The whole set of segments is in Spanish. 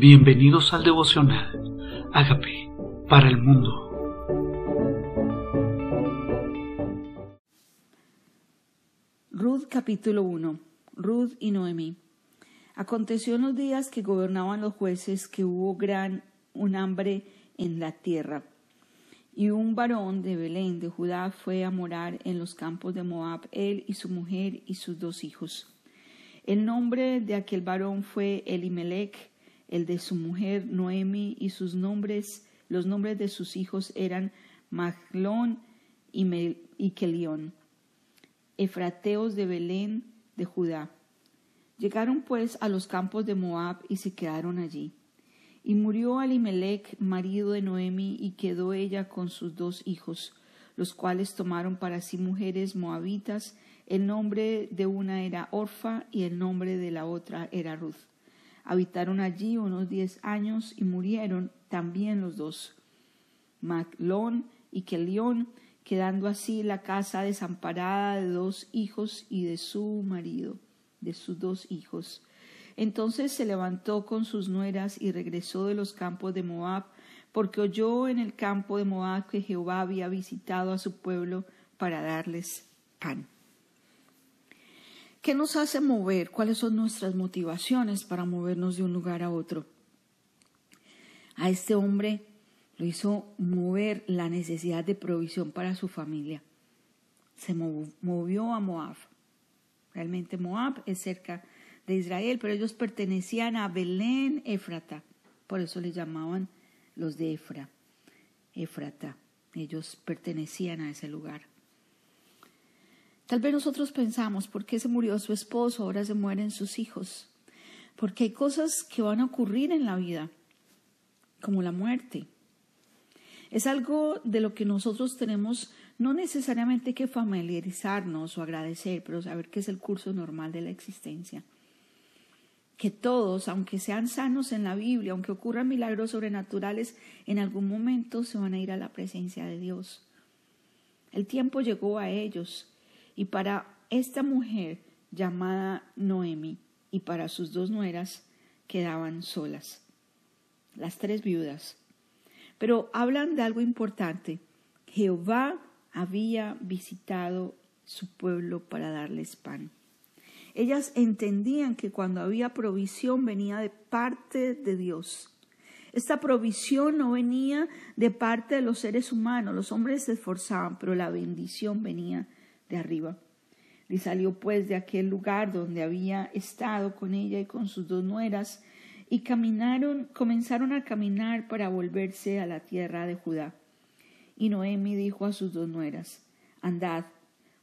Bienvenidos al devocional. Hágame para el mundo. Ruth capítulo 1. Ruth y Noemí. Aconteció en los días que gobernaban los jueces que hubo gran un hambre en la tierra. Y un varón de Belén de Judá fue a morar en los campos de Moab, él y su mujer y sus dos hijos. El nombre de aquel varón fue Elimelech, el de su mujer Noemi y sus nombres, los nombres de sus hijos eran Maglón y, y Kelión, efrateos de Belén de Judá. Llegaron pues a los campos de Moab y se quedaron allí. Y murió Alimelech, marido de Noemi, y quedó ella con sus dos hijos, los cuales tomaron para sí mujeres moabitas. El nombre de una era Orfa y el nombre de la otra era Ruth. Habitaron allí unos diez años y murieron también los dos, Maclón y Kelión, quedando así la casa desamparada de dos hijos y de su marido, de sus dos hijos. Entonces se levantó con sus nueras y regresó de los campos de Moab, porque oyó en el campo de Moab que Jehová había visitado a su pueblo para darles pan. ¿Qué nos hace mover? ¿Cuáles son nuestras motivaciones para movernos de un lugar a otro? A este hombre lo hizo mover la necesidad de provisión para su familia. Se movió a Moab. Realmente Moab es cerca de Israel, pero ellos pertenecían a Belén Éfrata. Por eso le llamaban los de Efra, Éfrata. Ellos pertenecían a ese lugar. Tal vez nosotros pensamos, ¿por qué se murió su esposo? Ahora se mueren sus hijos. Porque hay cosas que van a ocurrir en la vida, como la muerte. Es algo de lo que nosotros tenemos no necesariamente que familiarizarnos o agradecer, pero saber que es el curso normal de la existencia. Que todos, aunque sean sanos en la Biblia, aunque ocurran milagros sobrenaturales, en algún momento se van a ir a la presencia de Dios. El tiempo llegó a ellos y para esta mujer llamada Noemi y para sus dos nueras quedaban solas, las tres viudas. Pero hablan de algo importante. Jehová había visitado su pueblo para darles pan. Ellas entendían que cuando había provisión venía de parte de Dios. Esta provisión no venía de parte de los seres humanos, los hombres se esforzaban, pero la bendición venía de arriba. Y salió pues de aquel lugar donde había estado con ella y con sus dos nueras, y caminaron, comenzaron a caminar para volverse a la tierra de Judá. Y Noemi dijo a sus dos nueras, Andad,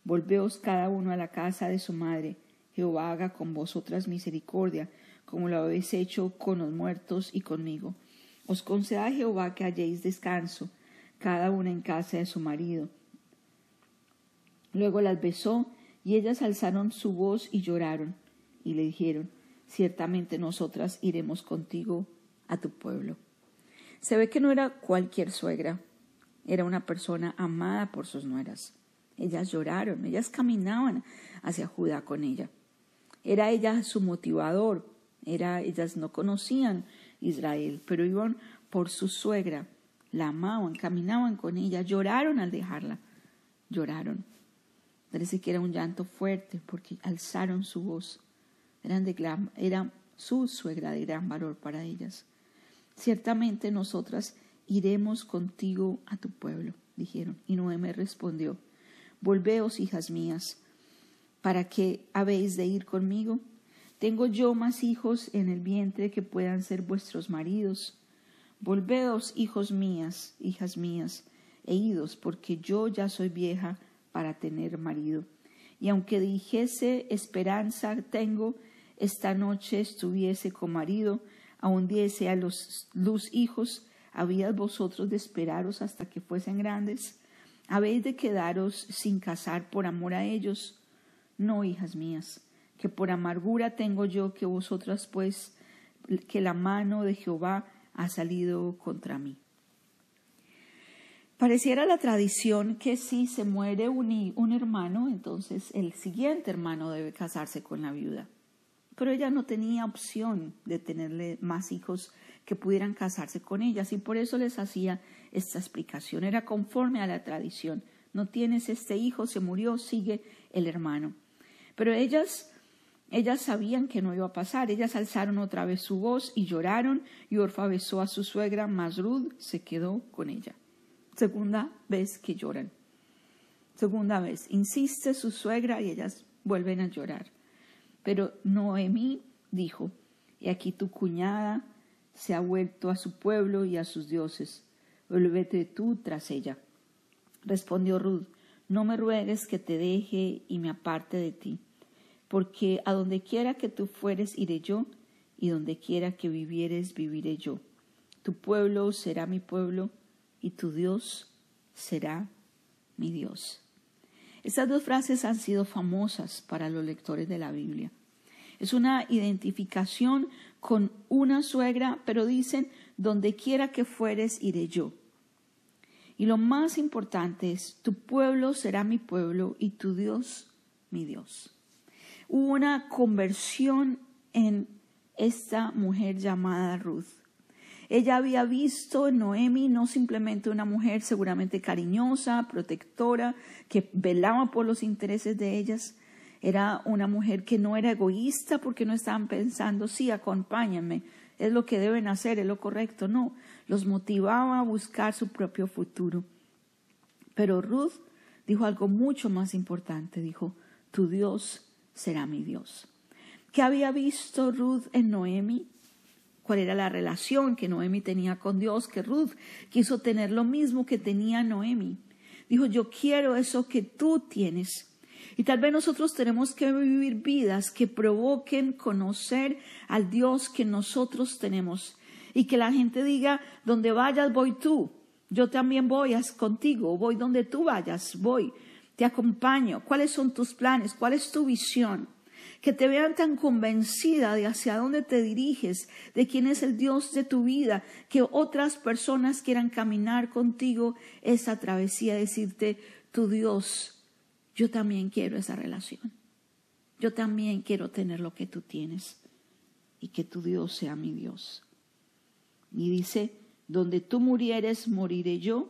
volveos cada uno a la casa de su madre, Jehová haga con vosotras misericordia, como lo habéis hecho con los muertos y conmigo. Os conceda Jehová que halléis descanso, cada una en casa de su marido, Luego las besó y ellas alzaron su voz y lloraron y le dijeron, ciertamente nosotras iremos contigo a tu pueblo. Se ve que no era cualquier suegra, era una persona amada por sus nueras. Ellas lloraron, ellas caminaban hacia Judá con ella. Era ella su motivador, era, ellas no conocían Israel, pero iban por su suegra, la amaban, caminaban con ella, lloraron al dejarla, lloraron. Parece que era un llanto fuerte porque alzaron su voz. Eran de era su suegra de gran valor para ellas. Ciertamente nosotras iremos contigo a tu pueblo, dijeron. Y Noemi respondió, Volveos, hijas mías, ¿para qué habéis de ir conmigo? Tengo yo más hijos en el vientre que puedan ser vuestros maridos. Volveos, hijos mías, hijas mías, e idos, porque yo ya soy vieja para tener marido. Y aunque dijese esperanza tengo, esta noche estuviese con marido, aun diese a los luz hijos, ¿habíais vosotros de esperaros hasta que fuesen grandes? ¿Habéis de quedaros sin casar por amor a ellos? No, hijas mías, que por amargura tengo yo que vosotras, pues, que la mano de Jehová ha salido contra mí. Pareciera la tradición que si se muere un, hermano, entonces el siguiente hermano debe casarse con la viuda. Pero ella no tenía opción de tenerle más hijos que pudieran casarse con ellas y por eso les hacía esta explicación. Era conforme a la tradición. No tienes este hijo, se murió, sigue el hermano. Pero ellas, ellas sabían que no iba a pasar. Ellas alzaron otra vez su voz y lloraron y Orfa besó a su suegra, mas Ruth se quedó con ella. Segunda vez que lloran. Segunda vez. Insiste su suegra y ellas vuelven a llorar. Pero Noemí dijo, y aquí tu cuñada se ha vuelto a su pueblo y a sus dioses. Vuélvete tú tras ella. Respondió Ruth, no me ruegues que te deje y me aparte de ti, porque a donde quiera que tú fueres iré yo, y donde quiera que vivieres viviré yo. Tu pueblo será mi pueblo, y tu Dios será mi Dios. Estas dos frases han sido famosas para los lectores de la Biblia. Es una identificación con una suegra, pero dicen, donde quiera que fueres, iré yo. Y lo más importante es, tu pueblo será mi pueblo y tu Dios mi Dios. Hubo una conversión en esta mujer llamada Ruth. Ella había visto en Noemi no simplemente una mujer seguramente cariñosa, protectora, que velaba por los intereses de ellas, era una mujer que no era egoísta porque no estaban pensando, sí, acompáñenme, es lo que deben hacer, es lo correcto. No, los motivaba a buscar su propio futuro. Pero Ruth dijo algo mucho más importante, dijo, tu Dios será mi Dios. ¿Qué había visto Ruth en Noemi? ¿Cuál era la relación que Noemi tenía con Dios? Que Ruth quiso tener lo mismo que tenía Noemi. Dijo, yo quiero eso que tú tienes. Y tal vez nosotros tenemos que vivir vidas que provoquen conocer al Dios que nosotros tenemos. Y que la gente diga, donde vayas voy tú. Yo también voy contigo. Voy donde tú vayas, voy. Te acompaño. ¿Cuáles son tus planes? ¿Cuál es tu visión? Que te vean tan convencida de hacia dónde te diriges, de quién es el Dios de tu vida, que otras personas quieran caminar contigo esa travesía, decirte, tu Dios yo también quiero esa relación. Yo también quiero tener lo que tú tienes y que tu Dios sea mi Dios. Y dice, donde tú murieres, moriré yo,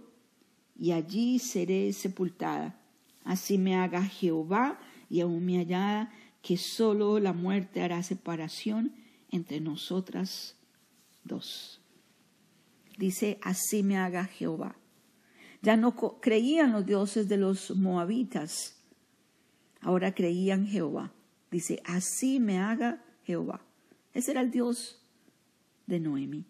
y allí seré sepultada. Así me haga Jehová y aún me hallada, que solo la muerte hará separación entre nosotras dos. Dice, así me haga Jehová. Ya no creían los dioses de los moabitas, ahora creían Jehová. Dice, así me haga Jehová. Ese era el Dios de Noemi.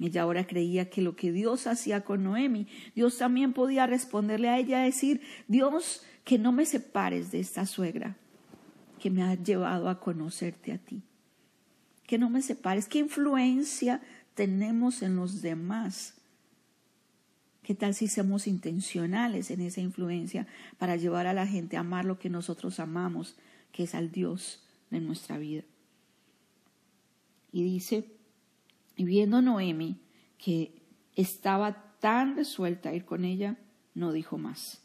Ella ahora creía que lo que Dios hacía con Noemi, Dios también podía responderle a ella, decir, Dios, que no me separes de esta suegra que me ha llevado a conocerte a ti. Que no me separes. ¿Qué influencia tenemos en los demás? ¿Qué tal si somos intencionales en esa influencia para llevar a la gente a amar lo que nosotros amamos, que es al Dios de nuestra vida? Y dice, y viendo Noemi que estaba tan resuelta a ir con ella, no dijo más.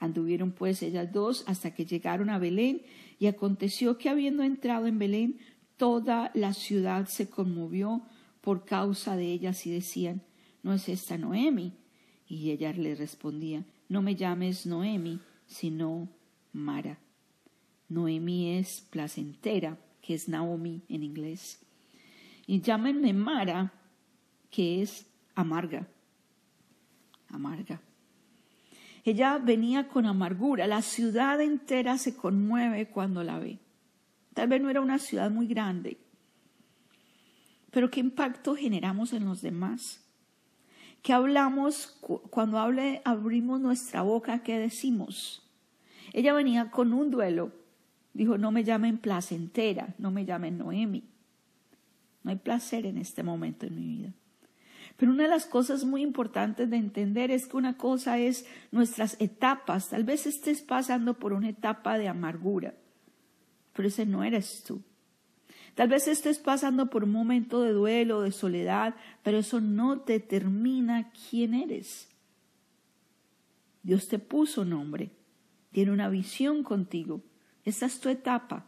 Anduvieron pues ellas dos hasta que llegaron a Belén, y aconteció que habiendo entrado en Belén, toda la ciudad se conmovió por causa de ellas y decían, ¿no es esta Noemi? Y ella le respondía, no me llames Noemi, sino Mara. Noemi es placentera, que es Naomi en inglés. Y llámenme Mara, que es amarga. Amarga. Ella venía con amargura. La ciudad entera se conmueve cuando la ve. Tal vez no era una ciudad muy grande, pero ¿qué impacto generamos en los demás? ¿Qué hablamos cuando hable, abrimos nuestra boca? ¿Qué decimos? Ella venía con un duelo. Dijo, no me llamen placentera, no me llamen Noemi. No hay placer en este momento en mi vida. Pero una de las cosas muy importantes de entender es que una cosa es nuestras etapas. Tal vez estés pasando por una etapa de amargura, pero ese no eres tú. Tal vez estés pasando por un momento de duelo, de soledad, pero eso no determina quién eres. Dios te puso nombre, tiene una visión contigo. Esa es tu etapa.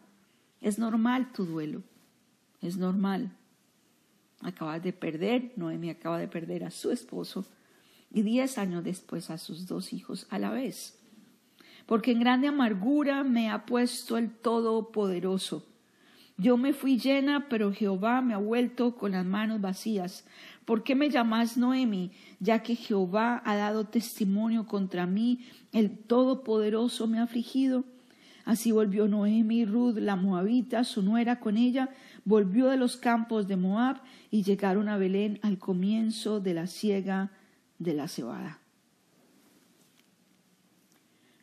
Es normal tu duelo. es normal. Acabas de perder, Noemi acaba de perder a su esposo y diez años después a sus dos hijos a la vez. Porque en grande amargura me ha puesto el Todopoderoso. Yo me fui llena, pero Jehová me ha vuelto con las manos vacías. ¿Por qué me llamas Noemi? Ya que Jehová ha dado testimonio contra mí, el Todopoderoso me ha afligido. Así volvió Noemi Ruth, la moabita, su nuera con ella, volvió de los campos de Moab y llegaron a Belén al comienzo de la siega de la cebada.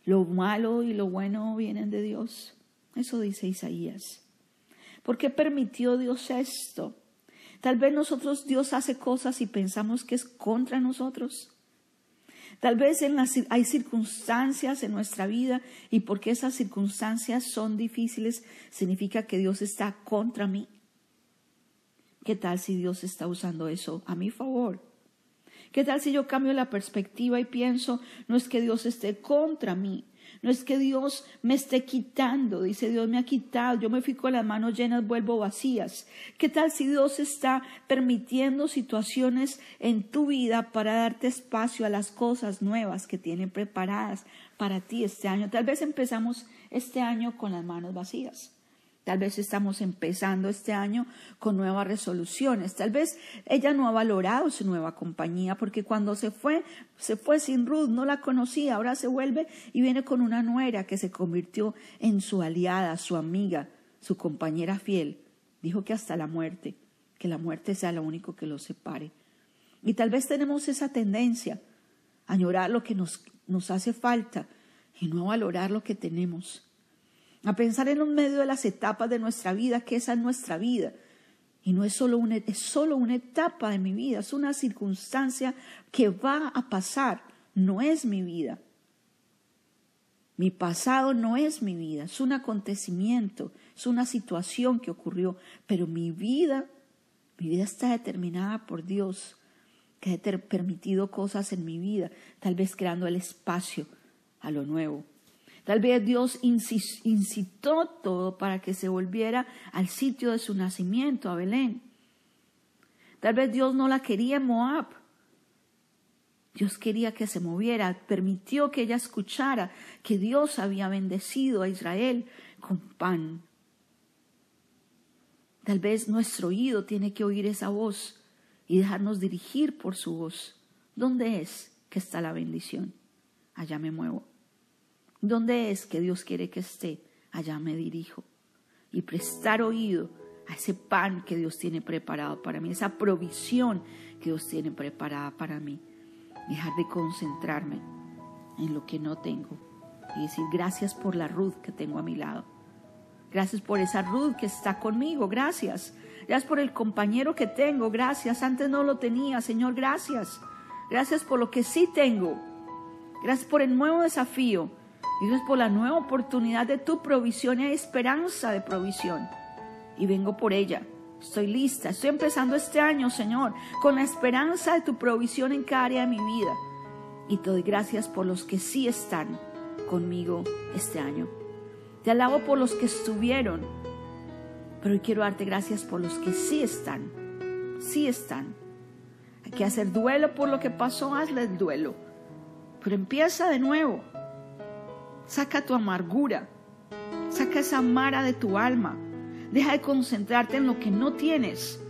Lo malo y lo bueno vienen de Dios. Eso dice Isaías. ¿Por qué permitió Dios esto? Tal vez nosotros Dios hace cosas y pensamos que es contra nosotros. Tal vez hay circunstancias en nuestra vida y porque esas circunstancias son difíciles significa que Dios está contra mí. ¿Qué tal si Dios está usando eso a mi favor? ¿Qué tal si yo cambio la perspectiva y pienso, no es que Dios esté contra mí, no es que Dios me esté quitando, dice Dios me ha quitado, yo me fui con las manos llenas, vuelvo vacías. ¿Qué tal si Dios está permitiendo situaciones en tu vida para darte espacio a las cosas nuevas que tiene preparadas para ti este año? Tal vez empezamos este año con las manos vacías. Tal vez estamos empezando este año con nuevas resoluciones. Tal vez ella no ha valorado su nueva compañía porque cuando se fue, se fue sin Ruth, no la conocía. Ahora se vuelve y viene con una nuera que se convirtió en su aliada, su amiga, su compañera fiel. Dijo que hasta la muerte, que la muerte sea lo único que los separe. Y tal vez tenemos esa tendencia a añorar lo que nos, nos hace falta y no a valorar lo que tenemos a pensar en un medio de las etapas de nuestra vida, que esa es nuestra vida. Y no es solo, una, es solo una etapa de mi vida, es una circunstancia que va a pasar, no es mi vida. Mi pasado no es mi vida, es un acontecimiento, es una situación que ocurrió, pero mi vida, mi vida está determinada por Dios, que ha permitido cosas en mi vida, tal vez creando el espacio a lo nuevo. Tal vez Dios incitó todo para que se volviera al sitio de su nacimiento, a Belén. Tal vez Dios no la quería en Moab. Dios quería que se moviera, permitió que ella escuchara que Dios había bendecido a Israel con pan. Tal vez nuestro oído tiene que oír esa voz y dejarnos dirigir por su voz. ¿Dónde es que está la bendición? Allá me muevo. ¿Dónde es que Dios quiere que esté? Allá me dirijo. Y prestar oído a ese pan que Dios tiene preparado para mí, esa provisión que Dios tiene preparada para mí. Dejar de concentrarme en lo que no tengo y decir gracias por la Ruth que tengo a mi lado. Gracias por esa Ruth que está conmigo, gracias. Gracias por el compañero que tengo, gracias. Antes no lo tenía, Señor, gracias. Gracias por lo que sí tengo. Gracias por el nuevo desafío Gracias por la nueva oportunidad de tu provisión y hay esperanza de provisión. Y vengo por ella. Estoy lista. Estoy empezando este año, Señor, con la esperanza de tu provisión en cada área de mi vida. Y te doy gracias por los que sí están conmigo este año. Te alabo por los que estuvieron. Pero hoy quiero darte gracias por los que sí están. Sí están. Hay que hacer duelo por lo que pasó, hazle el duelo. Pero empieza de nuevo. Saca tu amargura. Saca esa mara de tu alma. Deja de concentrarte en lo que no tienes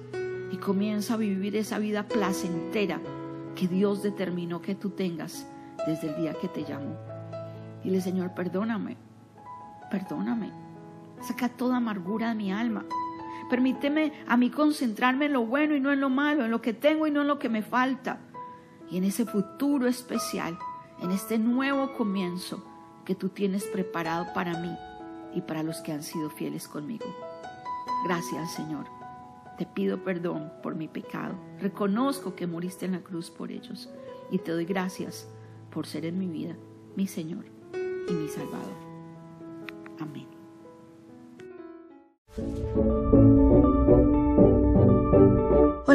y comienza a vivir esa vida placentera que Dios determinó que tú tengas desde el día que te llamó. Dile, Señor, perdóname, perdóname. Saca toda amargura de mi alma. Permíteme a mí concentrarme en lo bueno y no en lo malo, en lo que tengo y no en lo que me falta. Y en ese futuro especial, en este nuevo comienzo, que tú tienes preparado para mí y para los que han sido fieles conmigo. Gracias, Señor. Te pido perdón por mi pecado. Reconozco que moriste en la cruz por ellos y te doy gracias por ser en mi vida mi Señor y mi Salvador. Amén.